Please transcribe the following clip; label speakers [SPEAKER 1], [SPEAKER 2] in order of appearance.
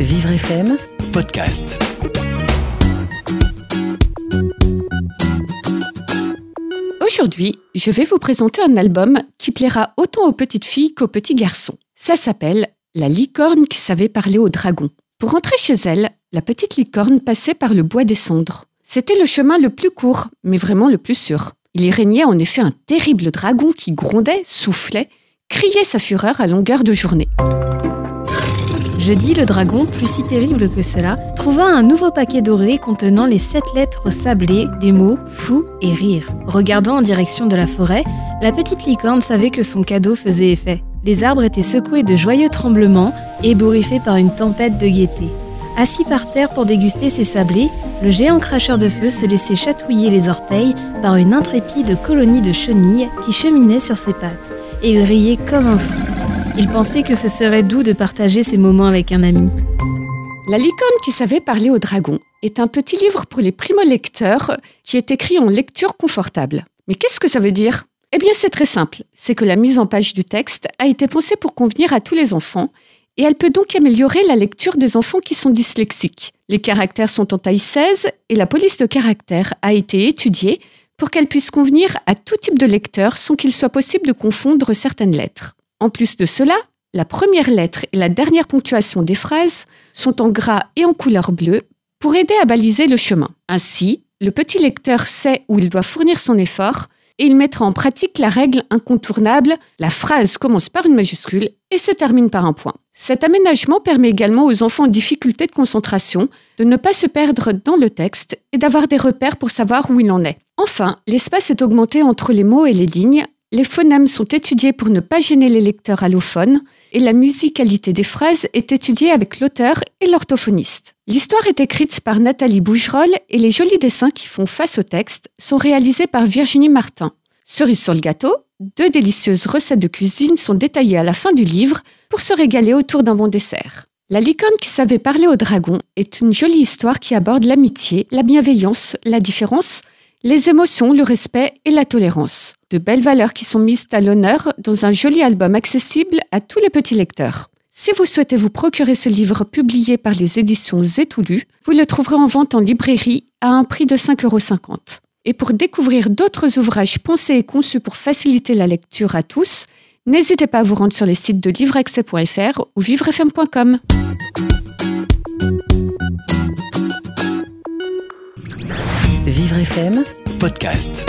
[SPEAKER 1] Vivre FM,
[SPEAKER 2] podcast.
[SPEAKER 3] Aujourd'hui, je vais vous présenter un album qui plaira autant aux petites filles qu'aux petits garçons. Ça s'appelle La licorne qui savait parler aux dragons. Pour rentrer chez elle, la petite licorne passait par le bois des cendres. C'était le chemin le plus court, mais vraiment le plus sûr. Il y régnait en effet un terrible dragon qui grondait, soufflait, criait sa fureur à longueur de journée.
[SPEAKER 4] Jeudi, le dragon, plus si terrible que cela, trouva un nouveau paquet doré contenant les sept lettres sablées des mots fou et rire. Regardant en direction de la forêt, la petite licorne savait que son cadeau faisait effet. Les arbres étaient secoués de joyeux tremblements, ébouriffés par une tempête de gaieté. Assis par terre pour déguster ses sablés, le géant cracheur de feu se laissait chatouiller les orteils par une intrépide colonie de chenilles qui cheminait sur ses pattes. Et il riait comme un fou. Il pensait que ce serait doux de partager ces moments avec un ami.
[SPEAKER 3] La licorne qui savait parler aux dragons est un petit livre pour les primo-lecteurs qui est écrit en lecture confortable. Mais qu'est-ce que ça veut dire? Eh bien c'est très simple, c'est que la mise en page du texte a été pensée pour convenir à tous les enfants et elle peut donc améliorer la lecture des enfants qui sont dyslexiques. Les caractères sont en taille 16 et la police de caractères a été étudiée pour qu'elle puisse convenir à tout type de lecteur sans qu'il soit possible de confondre certaines lettres. En plus de cela, la première lettre et la dernière ponctuation des phrases sont en gras et en couleur bleue pour aider à baliser le chemin. Ainsi, le petit lecteur sait où il doit fournir son effort et il mettra en pratique la règle incontournable la phrase commence par une majuscule et se termine par un point. Cet aménagement permet également aux enfants en difficulté de concentration de ne pas se perdre dans le texte et d'avoir des repères pour savoir où il en est. Enfin, l'espace est augmenté entre les mots et les lignes les phonèmes sont étudiés pour ne pas gêner les lecteurs allophones et la musicalité des phrases est étudiée avec l'auteur et l'orthophoniste. L'histoire est écrite par Nathalie Bougerolles et les jolis dessins qui font face au texte sont réalisés par Virginie Martin. Cerise sur le gâteau, deux délicieuses recettes de cuisine sont détaillées à la fin du livre pour se régaler autour d'un bon dessert. La licorne qui savait parler au dragon est une jolie histoire qui aborde l'amitié, la bienveillance, la différence, les émotions, le respect et la tolérance. De belles valeurs qui sont mises à l'honneur dans un joli album accessible à tous les petits lecteurs. Si vous souhaitez vous procurer ce livre publié par les éditions Zétoulu, vous le trouverez en vente en librairie à un prix de 5,50 euros. Et pour découvrir d'autres ouvrages pensés et conçus pour faciliter la lecture à tous, n'hésitez pas à vous rendre sur les sites de livreaccès.fr ou vivrefm.com.
[SPEAKER 1] FM,
[SPEAKER 2] Podcast.